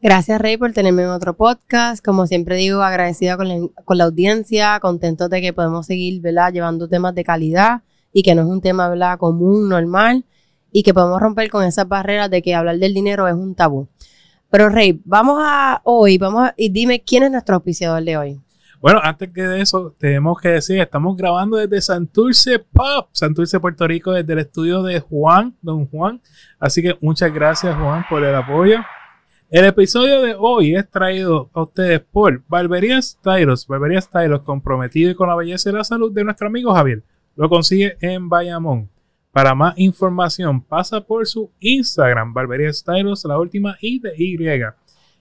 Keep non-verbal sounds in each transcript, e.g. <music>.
Gracias, Rey, por tenerme en otro podcast. Como siempre digo, agradecida con la, audiencia, contento de que podemos seguir ¿verdad? llevando temas de calidad y que no es un tema ¿verdad? común, normal, y que podemos romper con esas barreras de que hablar del dinero es un tabú. Pero, Rey, vamos a hoy, vamos a, y dime quién es nuestro auspiciador de hoy. Bueno, antes que de eso, tenemos que decir, estamos grabando desde Santurce Pop, Santurce, Puerto Rico, desde el estudio de Juan, don Juan. Así que muchas gracias, Juan, por el apoyo. El episodio de hoy es traído a ustedes por Barbería Stylos. Barbería Stylos comprometido con la belleza y la salud de nuestro amigo Javier. Lo consigue en Bayamón. Para más información, pasa por su Instagram, Barbería Stylos, la última I de Y.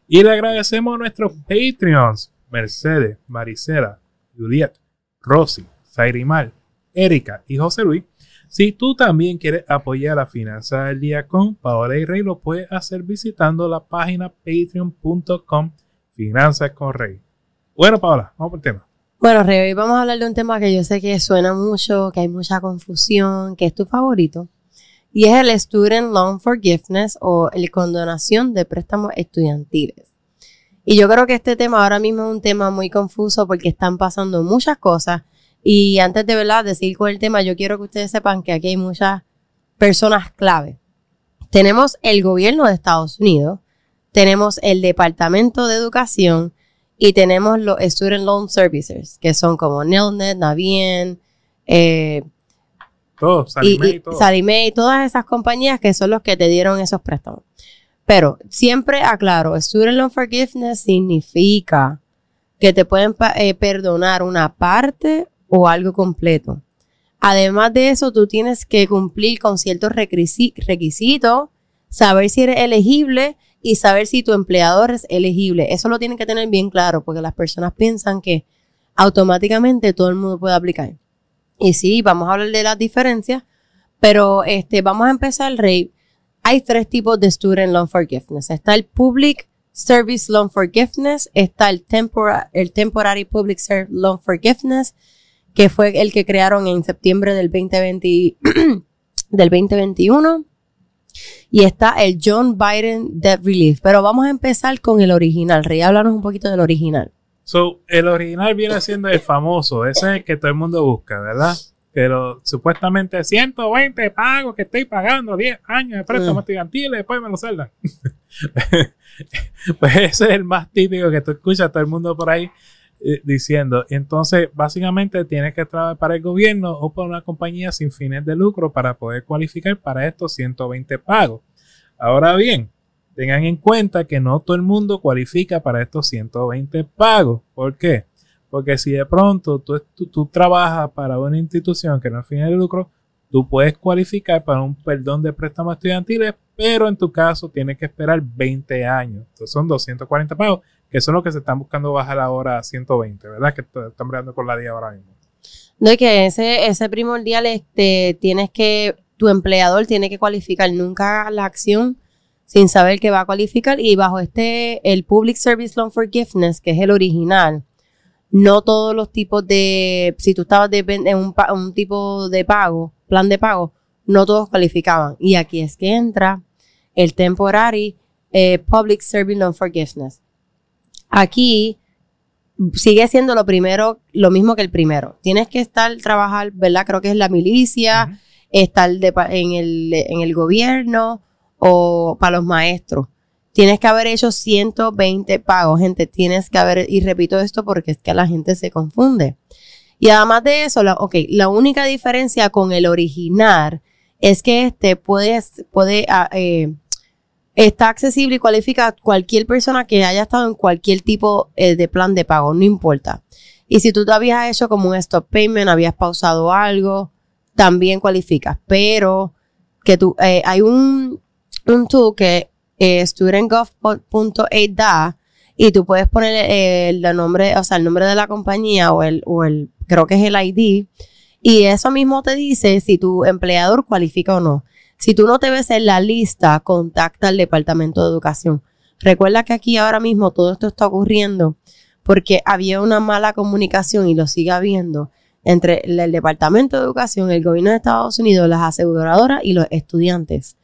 Y le agradecemos a nuestros Patreons, Mercedes, Maricela, Juliet, Rosy, Zairimar, Erika y José Luis si tú también quieres apoyar la finanza del día con Paola y Rey, lo puedes hacer visitando la página patreon.com Finanzas con Rey. Bueno, Paola, vamos por el tema. Bueno, Rey, hoy vamos a hablar de un tema que yo sé que suena mucho, que hay mucha confusión, que es tu favorito. Y es el Student Loan Forgiveness o el condonación de préstamos estudiantiles. Y yo creo que este tema ahora mismo es un tema muy confuso porque están pasando muchas cosas y antes de verdad de seguir con el tema, yo quiero que ustedes sepan que aquí hay muchas personas clave. Tenemos el gobierno de Estados Unidos, tenemos el Departamento de Educación y tenemos los Student Loan Services, que son como Nelnet, Navien, eh, y, y todas esas compañías que son los que te dieron esos préstamos. Pero siempre aclaro, Student Loan Forgiveness significa que te pueden eh, perdonar una parte o algo completo. Además de eso, tú tienes que cumplir con ciertos requisitos, saber si eres elegible y saber si tu empleador es elegible. Eso lo tienen que tener bien claro porque las personas piensan que automáticamente todo el mundo puede aplicar. Y sí, vamos a hablar de las diferencias, pero este, vamos a empezar, Rey. Hay tres tipos de Student Loan Forgiveness. Está el Public Service Loan Forgiveness, está el, el Temporary Public Service Loan Forgiveness que fue el que crearon en septiembre del, 2020, <clears throat> del 2021. Y está el John Biden Debt Relief. Pero vamos a empezar con el original. Rey, háblanos un poquito del original. So, el original viene siendo el famoso, ese es el que todo el mundo busca, ¿verdad? Pero supuestamente 120 pagos que estoy pagando, 10 años de préstamo mm. estudiantil y después me lo saldan. <laughs> pues ese es el más típico que tú escuchas todo el mundo por ahí. Eh, diciendo, entonces básicamente tienes que trabajar para el gobierno o para una compañía sin fines de lucro para poder cualificar para estos 120 pagos. Ahora bien, tengan en cuenta que no todo el mundo cualifica para estos 120 pagos. ¿Por qué? Porque si de pronto tú, trabajas para una institución que no es fines de lucro, tú puedes cualificar para un perdón de préstamos estudiantiles, pero en tu caso tienes que esperar 20 años. Entonces son 240 pagos que son los que se están buscando bajar ahora a 120, ¿verdad? Que están bregando con la día ahora mismo. No, es que ese, ese primordial, este, tienes que, tu empleador tiene que cualificar nunca la acción sin saber que va a cualificar y bajo este, el Public Service Loan Forgiveness, que es el original, no todos los tipos de, si tú estabas en un, un tipo de pago, plan de pago, no todos cualificaban. Y aquí es que entra el Temporary eh, Public Service Loan Forgiveness. Aquí sigue siendo lo primero, lo mismo que el primero. Tienes que estar, trabajar, ¿verdad? Creo que es la milicia, estar en, el, en el gobierno o para los maestros. Tienes que haber hecho 120 pagos, gente. Tienes que haber, y repito esto porque es que la gente se confunde. Y además de eso, la, ok, la única diferencia con el original es que este puede, puede ah, eh, Está accesible y cualifica a cualquier persona que haya estado en cualquier tipo eh, de plan de pago, no importa. Y si tú te habías hecho como un stop payment, habías pausado algo, también cualificas. Pero que tú, eh, hay un, un tool que eh, studentgov.aid da y tú puedes poner el, nombre, o sea, el nombre de la compañía o el, o el, creo que es el ID, y eso mismo te dice si tu empleador cualifica o no. Si tú no te ves en la lista, contacta al Departamento de Educación. Recuerda que aquí ahora mismo todo esto está ocurriendo porque había una mala comunicación y lo sigue habiendo entre el, Departamento de Educación, el gobierno de Estados Unidos, las aseguradoras y los estudiantes.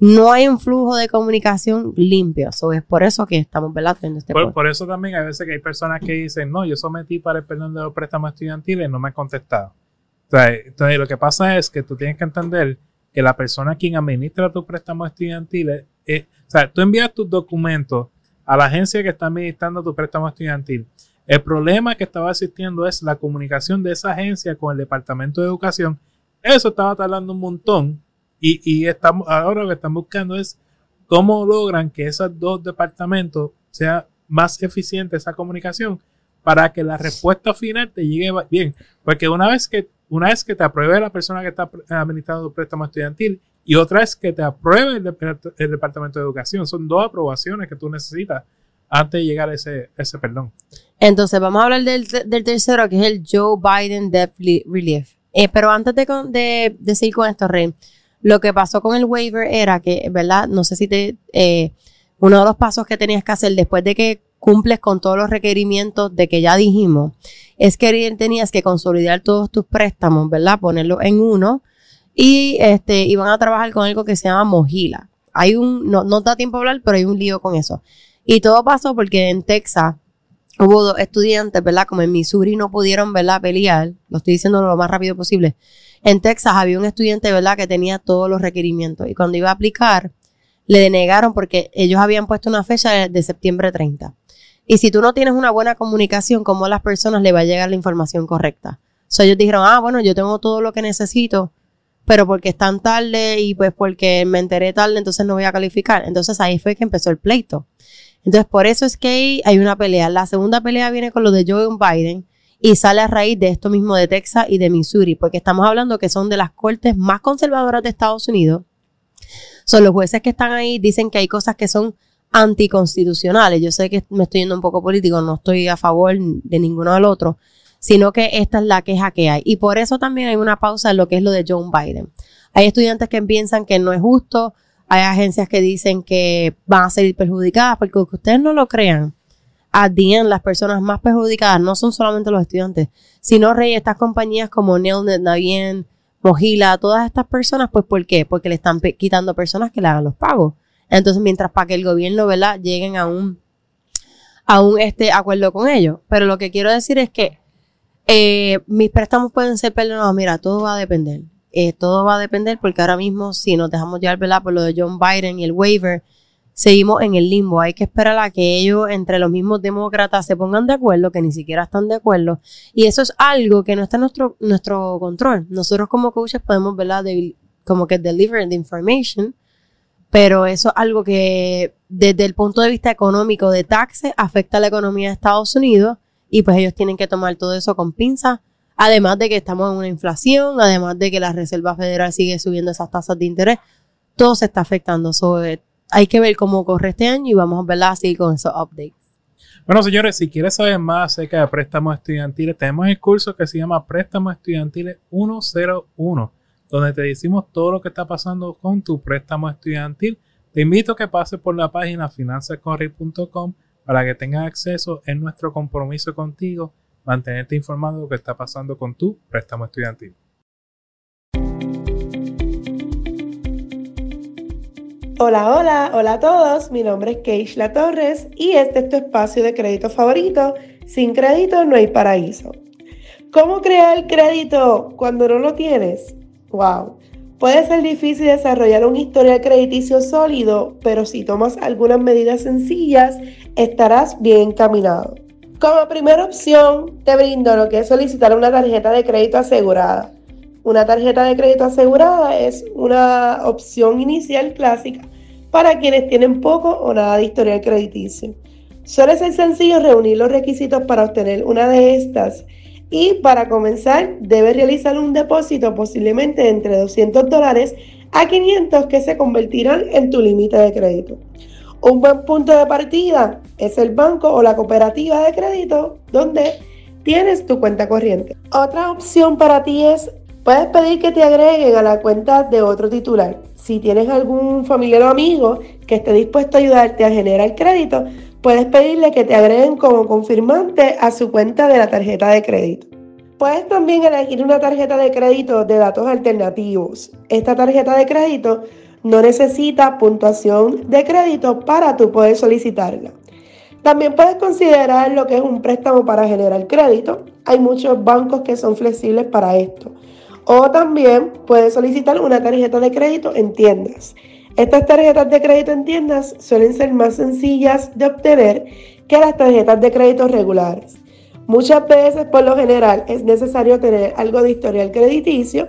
No hay un flujo de comunicación limpio. So, es por eso que estamos velando este por, por, eso también hay veces que hay personas que dicen, no, yo sometí para el perdón de los préstamos estudiantiles y no me han contestado. entonces, lo que pasa es que tú tienes que entender que la persona quien administra tu préstamo estudiantil es, o sea, tú envías tus documentos a la agencia que está administrando tu préstamo estudiantil. El problema que estaba existiendo es la comunicación de esa agencia con el Departamento de Educación. Eso estaba tardando un montón y, y estamos, ahora lo que están buscando es cómo logran que esos dos departamentos sea más eficiente esa comunicación para que la respuesta final te llegue bien. Porque una vez que una es que te apruebe la persona que está administrando tu préstamo estudiantil y otra es que te apruebe el, Departamento de Educación. Son dos aprobaciones que tú necesitas antes de llegar a ese, ese perdón. Entonces, vamos a hablar del, tercero, que es el Joe Biden Debt Relief. Eh, pero antes de, de, seguir con esto, Rey, lo que pasó con el waiver era que, ¿verdad? No sé si te... Eh, uno de los pasos que tenías que hacer después de que cumples con todos los requerimientos de que ya dijimos, es que tenías que consolidar todos tus préstamos, ¿verdad? Ponerlos en uno y este iban a trabajar con algo que se llama Mojila. Hay un, no, no da tiempo a hablar, pero hay un lío con eso. Y todo pasó porque en Texas hubo dos estudiantes, ¿verdad? Como en Missouri no pudieron, ¿verdad? Pelear, lo estoy diciendo lo más rápido posible. En Texas había un estudiante, ¿verdad? Que tenía todos los requerimientos y cuando iba a aplicar, le denegaron porque ellos habían puesto una fecha de, de septiembre 30. Y si tú no tienes una buena comunicación, ¿cómo a las personas le va a llegar la información correcta? O sea, ellos dijeron, ah, bueno, yo tengo todo lo que necesito, pero porque es tan tarde y pues porque me enteré tarde, entonces no voy a calificar. Entonces ahí fue que empezó el pleito. Entonces por eso es que hay una pelea. La segunda pelea viene con lo de Joe Biden y sale a raíz de esto mismo de Texas y de Missouri, porque estamos hablando que son de las cortes más conservadoras de Estados Unidos. Son los jueces que están ahí, dicen que hay cosas que son anticonstitucionales. Yo sé que me estoy yendo un poco político, no estoy a favor de ninguno del otro, sino que esta es la queja que hay. Y por eso también hay una pausa en lo que es lo de John Biden. Hay estudiantes que piensan que no es justo, hay agencias que dicen que van a ser perjudicadas, porque aunque ustedes no lo crean, a día las personas más perjudicadas no son solamente los estudiantes, sino rey estas compañías como Nelnet, Navien, Mojila, todas estas personas, pues ¿por qué? Porque le están quitando personas que le hagan los pagos. Entonces, mientras para que el gobierno, ¿verdad?, lleguen a un, a un este acuerdo con ellos. Pero lo que quiero decir es que eh, mis préstamos pueden ser perdonados. Mira, todo va a depender. Eh, todo va a depender porque ahora mismo, si nos dejamos llevar, ¿verdad?, por lo de John Biden y el waiver, seguimos en el limbo. Hay que esperar a que ellos, entre los mismos demócratas, se pongan de acuerdo, que ni siquiera están de acuerdo. Y eso es algo que no está en nuestro, nuestro control. Nosotros como coaches podemos, ¿verdad?, como que deliver the information, pero eso es algo que desde el punto de vista económico de taxes afecta a la economía de Estados Unidos y pues ellos tienen que tomar todo eso con pinzas, además de que estamos en una inflación, además de que la Reserva Federal sigue subiendo esas tasas de interés, todo se está afectando. Eh, hay que ver cómo corre este año y vamos a verla así con esos updates. Bueno, señores, si quieres saber más acerca de préstamos estudiantiles, tenemos el curso que se llama Préstamos Estudiantiles 101 donde te decimos todo lo que está pasando con tu préstamo estudiantil. Te invito a que pases por la página financiascorri.com para que tengas acceso en nuestro compromiso contigo, mantenerte informado de lo que está pasando con tu préstamo estudiantil. Hola, hola, hola a todos. Mi nombre es Keishla Torres y este es tu espacio de crédito favorito. Sin crédito no hay paraíso. ¿Cómo crear crédito cuando no lo tienes? Wow. Puede ser difícil desarrollar un historial crediticio sólido, pero si tomas algunas medidas sencillas, estarás bien encaminado. Como primera opción, te brindo lo que es solicitar una tarjeta de crédito asegurada. Una tarjeta de crédito asegurada es una opción inicial clásica para quienes tienen poco o nada de historial crediticio. Suele ser sencillo reunir los requisitos para obtener una de estas y para comenzar debes realizar un depósito posiblemente entre 200 dólares a 500 que se convertirán en tu límite de crédito. Un buen punto de partida es el banco o la cooperativa de crédito donde tienes tu cuenta corriente. Otra opción para ti es, puedes pedir que te agreguen a la cuenta de otro titular. Si tienes algún familiar o amigo que esté dispuesto a ayudarte a generar crédito, puedes pedirle que te agreguen como confirmante a su cuenta de la tarjeta de crédito. Puedes también elegir una tarjeta de crédito de datos alternativos. Esta tarjeta de crédito no necesita puntuación de crédito para tú poder solicitarla. También puedes considerar lo que es un préstamo para generar crédito. Hay muchos bancos que son flexibles para esto. O también puedes solicitar una tarjeta de crédito en tiendas. Estas tarjetas de crédito en tiendas suelen ser más sencillas de obtener que las tarjetas de crédito regulares. Muchas veces, por lo general, es necesario tener algo de historial crediticio,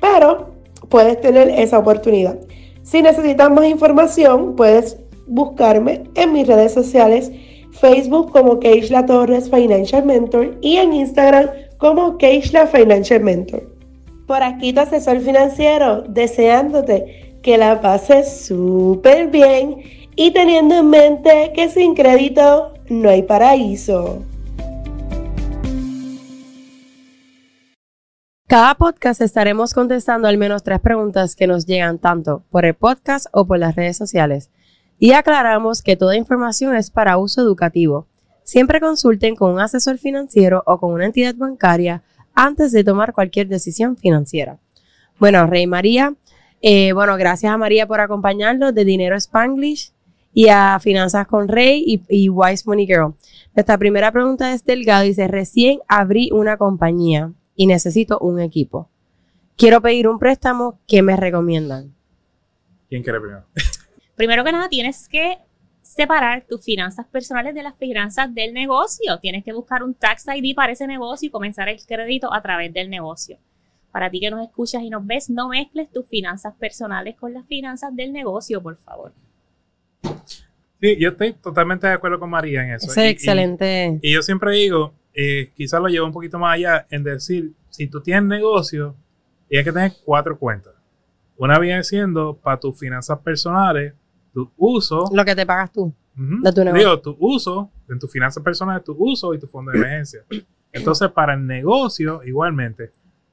pero puedes tener esa oportunidad. Si necesitas más información, puedes buscarme en mis redes sociales Facebook como Keishla Torres Financial Mentor y en Instagram como Keishla Financial Mentor. Por aquí tu asesor financiero, deseándote que la pases súper bien y teniendo en mente que sin crédito no hay paraíso. Cada podcast estaremos contestando al menos tres preguntas que nos llegan tanto por el podcast o por las redes sociales. Y aclaramos que toda información es para uso educativo. Siempre consulten con un asesor financiero o con una entidad bancaria antes de tomar cualquier decisión financiera. Bueno, Rey María, eh, bueno, gracias a María por acompañarnos de Dinero Spanglish y a Finanzas con Rey y, y, Wise Money Girl. Nuestra primera pregunta es Delgado, dice, recién abrí una compañía y necesito un equipo. Quiero pedir un préstamo, ¿qué me recomiendan? ¿Quién quiere primero? <laughs> Primero que nada, tienes que separar tus finanzas personales de las finanzas del negocio. Tienes que buscar un tax ID para ese negocio y comenzar el crédito a través del negocio. Para ti que nos escuchas y nos ves, no mezcles tus finanzas personales con las finanzas del negocio, por favor. Sí, yo estoy totalmente de acuerdo con María en eso. Eso es excelente. Y, y, yo siempre digo, eh, quizás lo llevo un poquito más allá en decir, si tú tienes negocio, hay que tener cuatro cuentas. Una viene siendo para tus finanzas personales, tu uso. Lo que te pagas tú. Uh, de tu negocio. Digo, tu uso, en tus finanzas personales, tu uso y tu fondo de emergencia. <clears throat> Entonces, para el negocio, igualmente,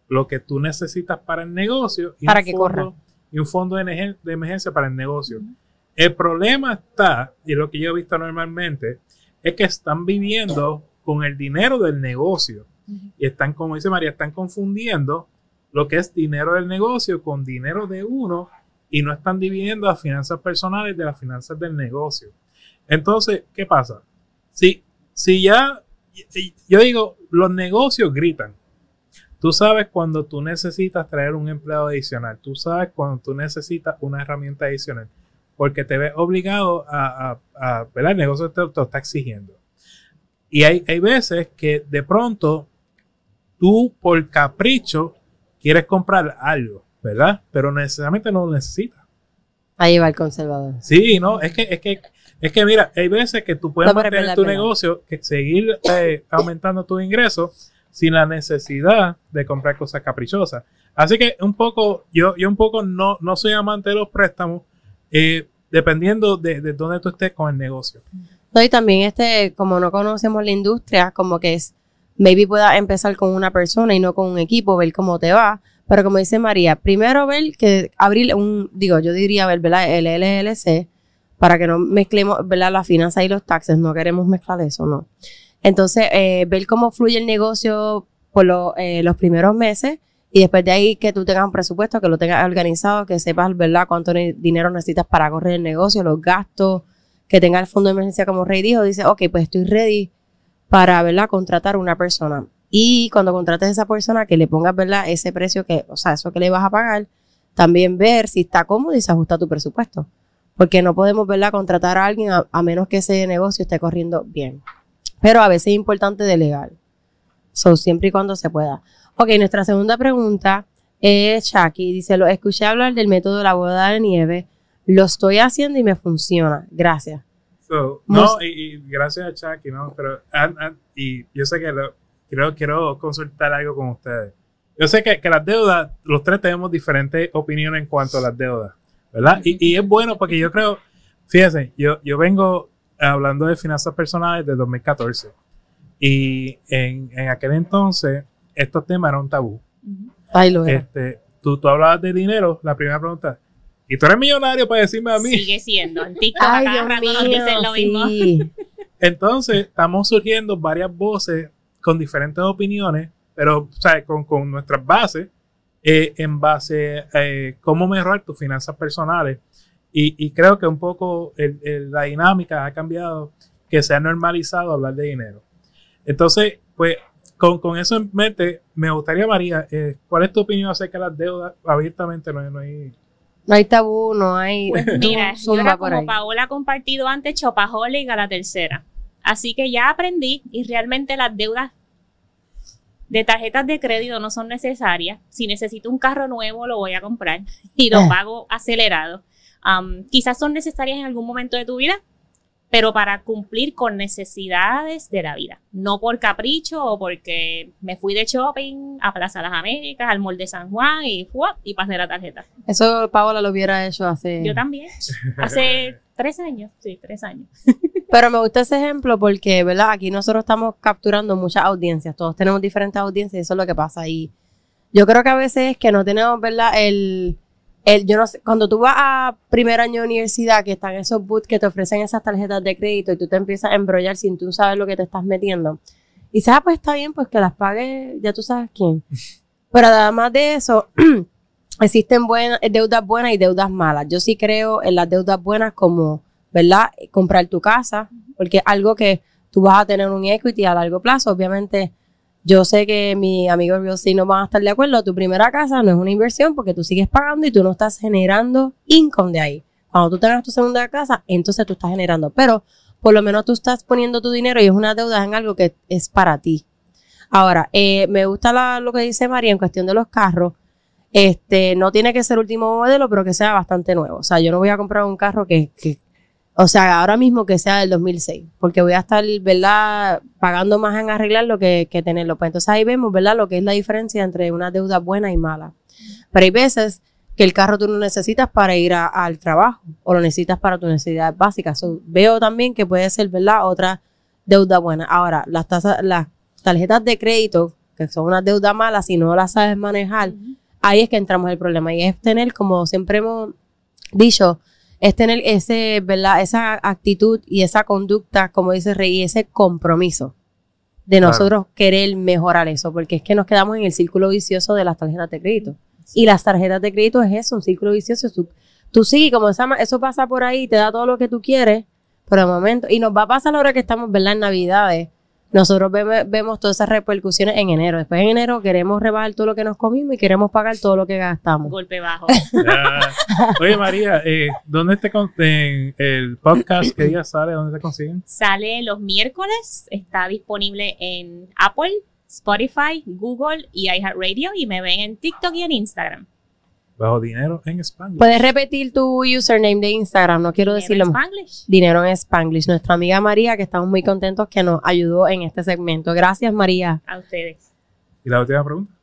lo que tú necesitas para el negocio. Y para que fondo, corra. Y un fondo de, de emergencia para el negocio. Uh -huh. El problema está, y lo que yo he visto normalmente, es que están viviendo con el dinero del negocio. Uh -huh. Y están, como dice María, están confundiendo lo que es dinero del negocio con dinero de uno y no están dividiendo las finanzas personales de las finanzas del negocio. Entonces, ¿qué pasa? Si, si ya, yo digo, los negocios gritan. Tú sabes cuando tú necesitas traer un empleado adicional. Tú sabes cuando tú necesitas una herramienta adicional. Porque te ves obligado a, a, a ¿verdad? El negocio te, te está exigiendo. Y hay, hay veces que de pronto tú por capricho quieres comprar algo, ¿verdad? Pero necesariamente no lo necesitas. Ahí va el conservador. Sí, no, es que, es que, es que mira, hay veces que tú puedes no, mantener tu negocio, que seguir eh, aumentando tus ingresos sin la necesidad de comprar cosas caprichosas. Así que un poco, yo, yo un poco no, no soy amante de los préstamos, eh, dependiendo de, de dónde tú estés con el negocio. No, y también este, como no conocemos la industria, como que es maybe puedas empezar con una persona y no con un equipo, ver cómo te va. Pero como dice María, primero ver que abrir un, digo, yo diría ver, ¿verdad? El LLC para que no mezclemos, ¿verdad? La finanza y los taxes, no queremos mezclar eso, ¿no? Entonces, eh, ver cómo fluye el negocio por eh, los primeros meses y después de ahí que tú tengas un presupuesto, que lo tengas organizado, que sepas, ¿verdad? Cuánto dinero necesitas para correr el negocio, los gastos, que tenga el fondo de emergencia como Rey dijo, dice, ok, pues estoy ready para, ¿verdad? Contratar una persona. Y cuando contrates a esa persona, que le pongas, ¿verdad? Ese precio que, o sea, eso que le vas a pagar, también ver si está cómodo y se ajusta a tu presupuesto. Porque no podemos, ¿verdad? Contratar a alguien a menos que ese negocio esté corriendo bien. Pero a veces es importante delegar. So, siempre y cuando se pueda. Ok, nuestra segunda pregunta es Chucky. Dice, lo escuché hablar del método de la boda de nieve. Lo estoy haciendo y me funciona. Gracias. So, no, y, y, gracias a Chucky, ¿no? Pero, and, and, y yo sé que lo, quiero, quiero consultar algo con ustedes. Yo sé que, que, las deudas, los tres tenemos diferentes opiniones en cuanto a las deudas, ¿verdad? Y, y es bueno porque yo creo, Fíjese, yo, yo vengo hablando de finanzas personales desde 2014 y en, en aquel entonces estos temas eran un tabú. Ay, lo era. Este, tú, tú hablabas de dinero, la primera pregunta, ¿y tú eres millonario para decirme a mí? Sigue siendo. En TikTok Ay, a cada Dios rato nos mío, dicen lo mismo. sí. <laughs> Entonces, estamos surgiendo varias voces con diferentes opiniones, pero sea, con, con nuestras bases, eh, en base a eh, cómo mejorar tus finanzas personales. Y, y creo que un poco el- el- la dinámica ha cambiado, que se ha normalizado hablar de dinero. Entonces, pues, con, con eso en mente, me gustaría, María, eh, ¿cuál es tu opinión acerca de las deudas? Abiertamente no hay... No hay No hay tabú, no hay. Pues <laughs> mira, yo era por como ahí. Paola ha compartido antes, Chopaholic a la tercera. Así que ya aprendí y realmente las deudas de tarjetas de crédito no son necesarias. Si necesito un carro nuevo, lo voy a comprar y lo Eh. pago acelerado. Am, quizás son necesarias en algún momento de tu vida, pero para cumplir con necesidades de la vida. No por capricho o porque me fui de shopping a Plaza Las Américas, al Mall de San Juan y, ¡fua! y pasé la tarjeta. Eso Paola lo hubiera hecho hace. Yo también. <laughs> Hace tres años, sí, tres años. <laughs> Pero me gusta ese ejemplo porque, ¿verdad? Aquí nosotros estamos capturando muchas audiencias. Todos tenemos diferentes audiencias y eso es lo que pasa. Y yo creo que a veces es que no tenemos, ¿verdad? El, el, yo no sé, cuando tú vas a primer año de universidad, que están esos booths que te ofrecen esas tarjetas de crédito y tú te empiezas a embrollar sin tú sabes lo que te estás metiendo. Y ah, pues está bien, pues que las pague, ya tú sabes quién. <laughs> Pero además de eso, <clears throat> existen buenas, deudas buenas y deudas malas. Yo sí creo en las deudas buenas como, ¿verdad? Comprar tu casa, porque es algo que tú vas a tener un equity a largo plazo. Obviamente, yo sé que mis amigos real no van a estar de acuerdo. Tu primera casa no es una inversión porque tú sigues pagando y tú no estás generando income de ahí. Cuando tú tengas tu segunda casa, entonces tú estás generando. Pero por lo menos tú estás poniendo tu dinero y es una deuda en algo que es para ti. Ahora, eh, me gusta la- lo que dice María en cuestión de los carros. Este, no tiene que ser último modelo, pero que sea bastante nuevo. O sea, yo no voy a comprar un carro que, que o sea, ahora mismo que sea del 2006, porque voy a estar, ¿verdad?, pagando más en arreglarlo que, que tenerlo. Pues entonces ahí vemos, ¿verdad?, lo que es la diferencia entre una deuda buena y mala. Pero hay veces que el carro tú no necesitas para ir a- al trabajo o lo necesitas para tus necesidades básicas. So, veo también que puede ser, ¿verdad?, otra deuda buena. Ahora, las tasas, las tarjetas de crédito, que son una deuda mala, si no las sabes manejar, ahí es que entramos el problema. Y es tener, como siempre hemos dicho, es tener ese, ¿verdad? Esa actitud y esa conducta, como dice Rey, y ese compromiso de Claro. nosotros querer mejorar eso, porque es que nos quedamos en el círculo vicioso de las tarjetas de crédito. Y las tarjetas de crédito es eso, un círculo vicioso. Tú, tú sí, como llama, eso pasa por ahí, te da todo lo que tú quieres, por el momento, y nos va a pasar ahora que estamos, ¿verdad? En Navidades. Nosotros vemos, vemos todas esas repercusiones en enero. Después en enero queremos rebajar todo lo que nos comimos y queremos pagar todo lo que gastamos. Golpe bajo. <laughs> Ya. Oye, María, eh, ¿dónde te con- en el podcast qué día sale? ¿Dónde te consiguen? Sale los miércoles, está disponible en Apple, Spotify, Google y iHeartRadio y me ven en TikTok y en Instagram. Bajo dinero en España. Puedes repetir tu username de Instagram, no quiero decirlo En más. Spanglish. Dinero en Spanglish. Nuestra amiga María, que estamos muy contentos que nos ayudó en este segmento. Gracias, María. A ustedes. ¿Y la última pregunta?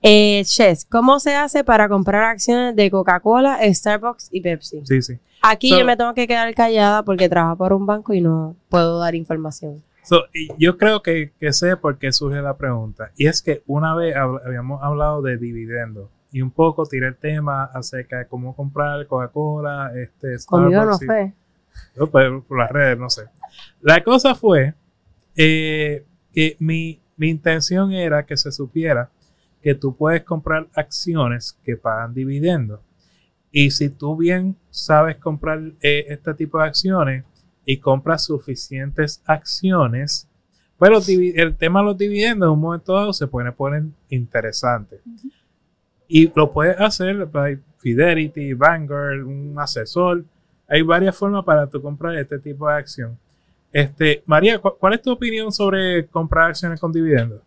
Eh, Ches, ¿cómo se hace para comprar acciones de Coca-Cola, Starbucks y Pepsi? Sí, sí. Aquí So- yo me tengo que quedar callada porque trabajo por un banco y no puedo dar información. So, y yo creo que, que sé por qué surge la pregunta. Y es que una vez hab- habíamos hablado de dividendos y un poco tiré el tema acerca de cómo comprar Coca-Cola, este, no y- fue. No, pues, por las redes, no sé. La cosa fue eh, que mi, mi intención era que se supiera que tú puedes comprar acciones que pagan dividendos. Y si tú bien sabes comprar eh, este tipo de acciones y compras suficientes acciones, pues los divi- el tema de los dividendos en un momento dado se puede poner interesante. Y lo puedes hacer, hay Fidelity, Vanguard, un asesor. Hay varias formas para tú comprar este tipo de acción. Este, María, ¿cu- ¿cuál es tu opinión sobre comprar acciones con dividendos?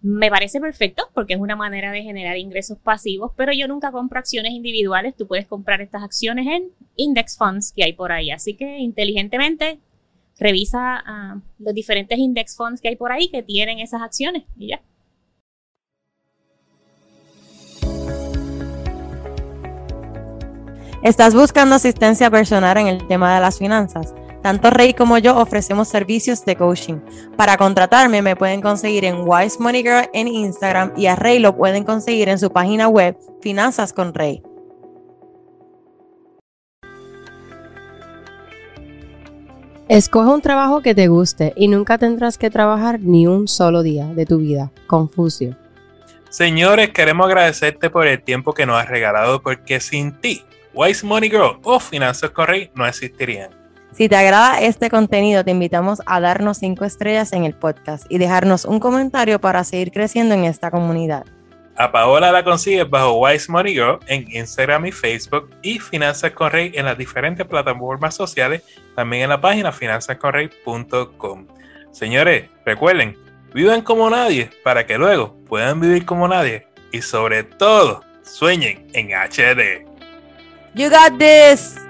Me parece perfecto porque es una manera de generar ingresos pasivos, pero yo nunca compro acciones individuales. Tú puedes comprar estas acciones en index funds que hay por ahí. Así que inteligentemente revisa ah, los diferentes index funds que hay por ahí que tienen esas acciones y ya. ¿Estás buscando asistencia personal en el tema de las finanzas? Tanto Rey como yo ofrecemos servicios de coaching. Para contratarme me pueden conseguir en Wise Money Girl en Instagram y a Rey lo pueden conseguir en su página web Finanzas con Rey. Escoge un trabajo que te guste y nunca tendrás que trabajar ni un solo día de tu vida. Confucio. Señores, queremos agradecerte por el tiempo que nos has regalado porque sin ti, Wise Money Girl o Finanzas con Rey no existirían. Si te agrada este contenido, te invitamos a darnos 5 estrellas en el podcast y dejarnos un comentario para seguir creciendo en esta comunidad. A Paola la consigues bajo Wise Money Girl en Instagram y Facebook y Finanzas con Rey en las diferentes plataformas sociales, también en la página finanzasconrey.com. Señores, recuerden, vivan como nadie para que luego puedan vivir como nadie y sobre todo sueñen en HD. You got this!